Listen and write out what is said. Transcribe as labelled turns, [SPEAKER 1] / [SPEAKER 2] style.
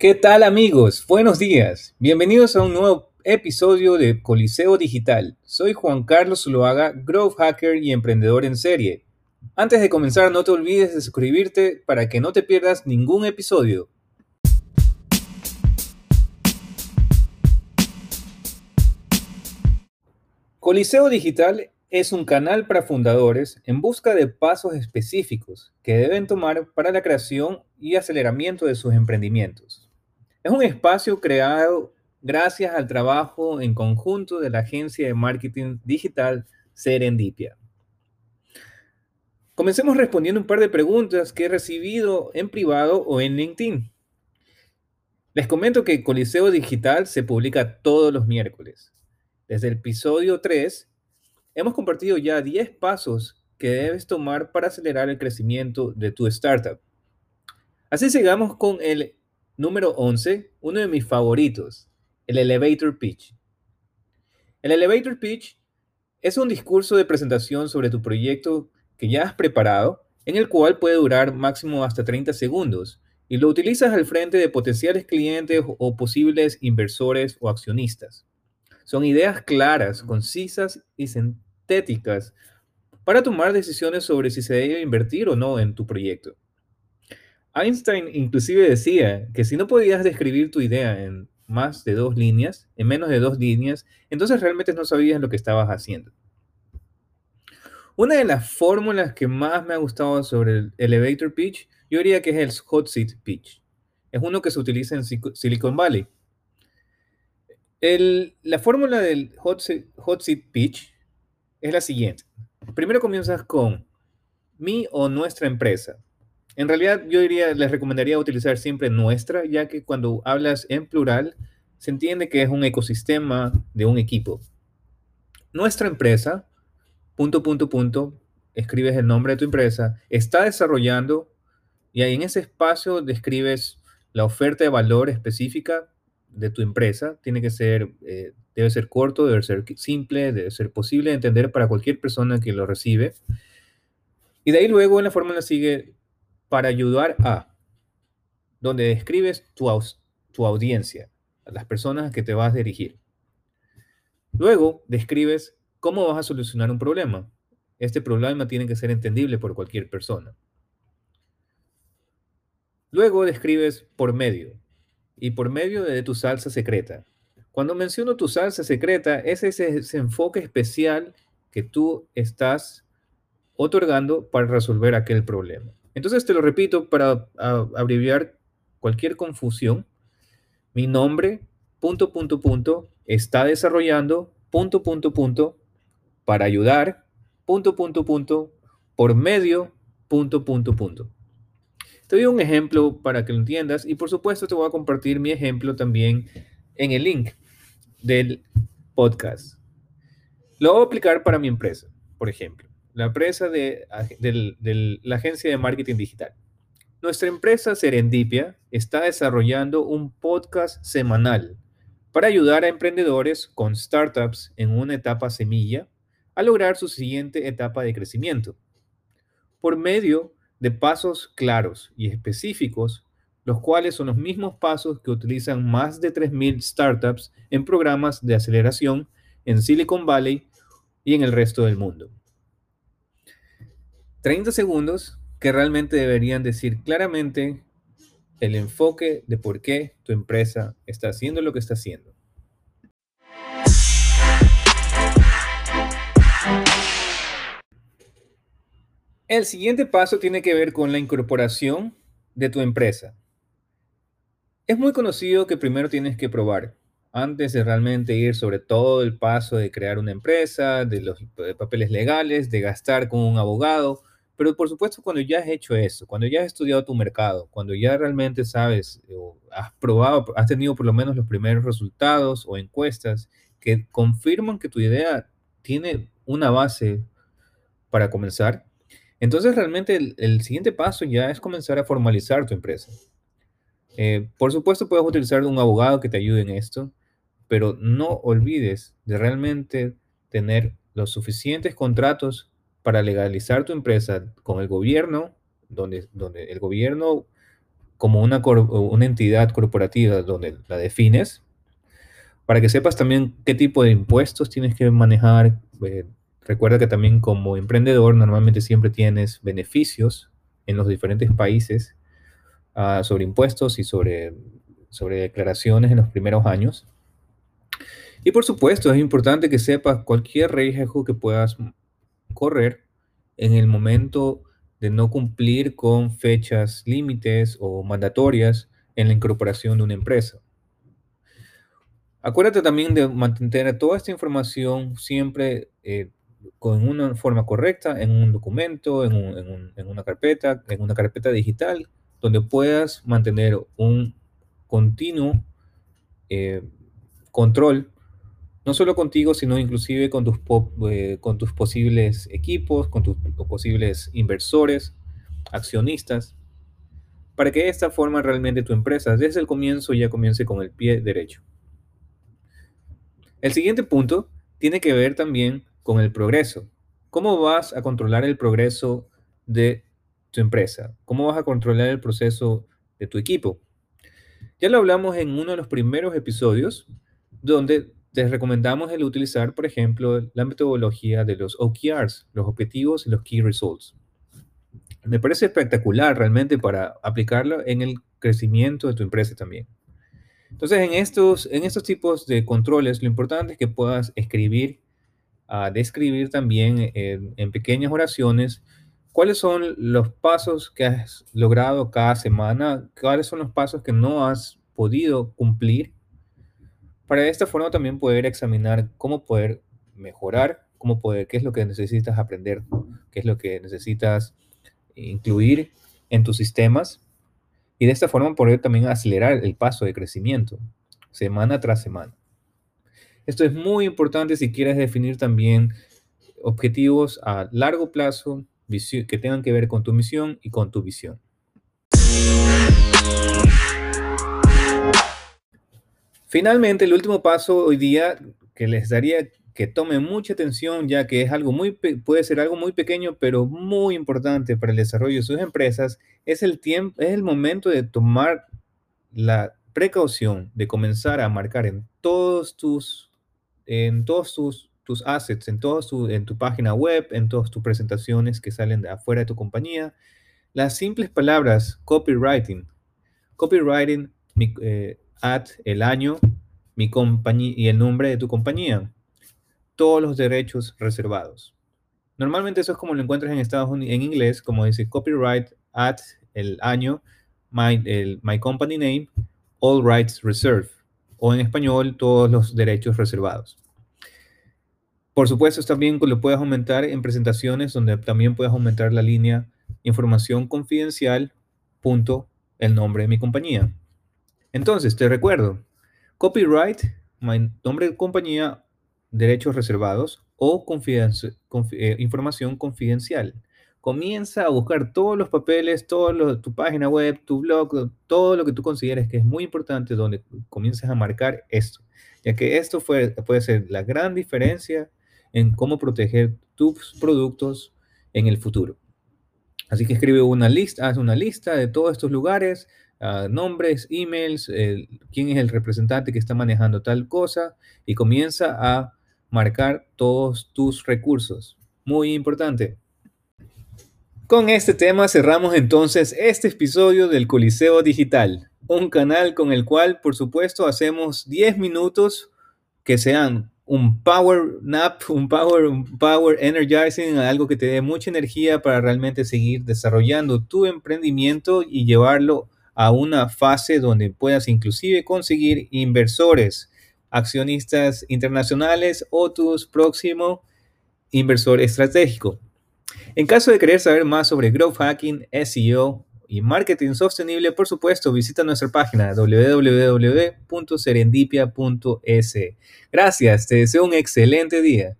[SPEAKER 1] ¿Qué tal amigos? Buenos días. Bienvenidos a un nuevo episodio de Coliseo Digital. Soy Juan Carlos Zuloaga, Growth Hacker y emprendedor en serie. Antes de comenzar, no te olvides de suscribirte para que no te pierdas ningún episodio. Coliseo Digital es un canal para fundadores en busca de pasos específicos que deben tomar para la creación y aceleramiento de sus emprendimientos. Es un espacio creado gracias al trabajo en conjunto de la agencia de marketing digital Serendipia. Comencemos respondiendo un par de preguntas que he recibido en privado o en LinkedIn. Les comento que Coliseo Digital se publica todos los miércoles. Desde el episodio 3 hemos compartido ya 10 pasos que debes tomar para acelerar el crecimiento de tu startup. Así sigamos con el Número 11, uno de mis favoritos, el elevator pitch. El elevator pitch es un discurso de presentación sobre tu proyecto que ya has preparado, en el cual puede durar máximo hasta 30 segundos y lo utilizas al frente de potenciales clientes o posibles inversores o accionistas. Son ideas claras, concisas y sintéticas para tomar decisiones sobre si se debe invertir o no en tu proyecto. Einstein inclusive decía que si no podías describir tu idea en más de dos líneas, en menos de dos líneas, entonces realmente no sabías lo que estabas haciendo. Una de las fórmulas que más me ha gustado sobre el elevator pitch, yo diría que es el hot seat pitch. Es uno que se utiliza en Silicon Valley. la fórmula del hot hot seat pitch es la siguiente. Primero comienzas con mi o nuestra empresa en realidad, yo diría, les recomendaría utilizar siempre nuestra, ya que cuando hablas en plural, se entiende que es un ecosistema de un equipo. Nuestra empresa, punto, punto, punto, escribes el nombre de tu empresa, está desarrollando y ahí en ese espacio describes la oferta de valor específica de tu empresa. Tiene que ser, eh, debe ser corto, debe ser simple, debe ser posible de entender para cualquier persona que lo recibe. Y de ahí luego en la fórmula sigue para ayudar a, donde describes tu, tu audiencia, a las personas a que te vas a dirigir. Luego describes cómo vas a solucionar un problema. Este problema tiene que ser entendible por cualquier persona. Luego describes por medio y por medio de tu salsa secreta. Cuando menciono tu salsa secreta, es ese, ese enfoque especial que tú estás otorgando para resolver aquel problema. Entonces te lo repito para abreviar cualquier confusión. Mi nombre, punto, punto, punto, está desarrollando, punto, punto, punto, para ayudar, punto, punto, punto, por medio, punto, punto, punto. Te doy un ejemplo para que lo entiendas y por supuesto te voy a compartir mi ejemplo también en el link del podcast. Lo voy a aplicar para mi empresa, por ejemplo la empresa de, la agencia de marketing digital. Nuestra empresa Serendipia está desarrollando un podcast semanal para ayudar a emprendedores con startups en una etapa semilla a lograr su siguiente etapa de crecimiento. Por medio de pasos claros y específicos, los cuales son los mismos pasos que utilizan más de 3.000 startups en programas de aceleración en Silicon Valley y en el resto del mundo. 30 segundos que realmente deberían decir claramente el enfoque de por qué tu empresa está haciendo lo que está haciendo. El siguiente paso tiene que ver con la incorporación de tu empresa. Es muy conocido que primero tienes que probar antes de realmente ir sobre todo el paso de crear una empresa, de los papeles legales, de gastar con un abogado, pero por supuesto, cuando ya has hecho eso, cuando ya has estudiado tu mercado, cuando ya realmente sabes o has probado, has tenido por lo menos los primeros resultados o encuestas que confirman que tu idea tiene una base para comenzar, entonces realmente el, siguiente paso ya es comenzar a formalizar tu empresa. Eh, por supuesto, puedes utilizar un abogado que te ayude en esto, pero no olvides de realmente tener los suficientes contratos para legalizar tu empresa con el gobierno, donde, donde el gobierno como una, entidad corporativa donde la defines, para que sepas también qué tipo de impuestos tienes que manejar. Eh, recuerda que también como emprendedor normalmente siempre tienes beneficios en los diferentes países uh, sobre impuestos y sobre, sobre declaraciones en los primeros años. Y por supuesto, es importante que sepas cualquier riesgo que puedas correr en el momento de no cumplir con fechas límites o mandatorias en la incorporación de una empresa. Acuérdate también de mantener toda esta información siempre eh, con una forma correcta en un documento, en, una carpeta, en una carpeta digital, donde puedas mantener un continuo eh, control no solo contigo, sino inclusive con tus, eh, con tus posibles equipos, con tus posibles inversores, accionistas, para que esta forma realmente tu empresa desde el comienzo ya comience con el pie derecho. El siguiente punto tiene que ver también con el progreso. ¿Cómo vas a controlar el progreso de tu empresa? ¿Cómo vas a controlar el proceso de tu equipo? Ya lo hablamos en uno de los primeros episodios, donde te recomendamos el utilizar, por ejemplo, la metodología de los OKRs, los objetivos y los Key Results. Me parece espectacular realmente para aplicarlo en el crecimiento de tu empresa también. Entonces, en estos, en estos tipos de controles, lo importante es que puedas escribir, uh, describir también en, en pequeñas oraciones cuáles son los pasos que has logrado cada semana, cuáles son los pasos que no has podido cumplir para de esta forma también poder examinar cómo poder mejorar, cómo poder, qué es lo que necesitas aprender, qué es lo que necesitas incluir en tus sistemas y de esta forma poder también acelerar el paso de crecimiento semana tras semana. Esto es muy importante si quieres definir también objetivos a largo plazo que tengan que ver con tu misión y con tu visión. Finalmente, el último paso hoy día que les daría que tomen mucha atención, ya que es algo muy, puede ser algo muy pequeño, pero muy importante para el desarrollo de sus empresas, es el tiempo, es el momento de tomar la precaución de comenzar a marcar en todos tus, en todos tus, tus assets, en, todos en tu página web, en todas tus presentaciones que salen de afuera de tu compañía, las simples palabras copywriting. Copywriting eh, at el año, mi compañía y el nombre de tu compañía. Todos los derechos reservados. Normalmente eso es como lo encuentras en Estados Unidos en inglés, como dice copyright at el año, my, el, my company name, all rights reserved. O en español, todos los derechos reservados. Por supuesto, también lo puedes aumentar en presentaciones donde también puedes aumentar la línea información confidencial, punto, el nombre de mi compañía. Entonces, te recuerdo, copyright, nombre de compañía, derechos reservados o eh, información confidencial. Comienza a buscar todos los papeles, todo tu página web, tu blog, todo lo que tú consideres que es muy importante donde comiences a marcar esto, ya que esto puede ser la gran diferencia en cómo proteger tus productos en el futuro. Así que escribe una lista, haz una lista de todos estos lugares, nombres, emails, quién es el representante que está manejando tal cosa y comienza a marcar todos tus recursos. Muy importante. Con este tema cerramos entonces este episodio del Coliseo Digital, un canal con el cual por supuesto hacemos 10 minutos que sean un power nap, un power, un power energizing, algo que te dé mucha energía para realmente seguir desarrollando tu emprendimiento y llevarlo a una fase donde puedas inclusive conseguir inversores, accionistas internacionales o tu próximo inversor estratégico. En caso de querer saber más sobre growth hacking, SEO y marketing sostenible, por supuesto, visita nuestra página www.serendipia.es. Gracias, te deseo un excelente día.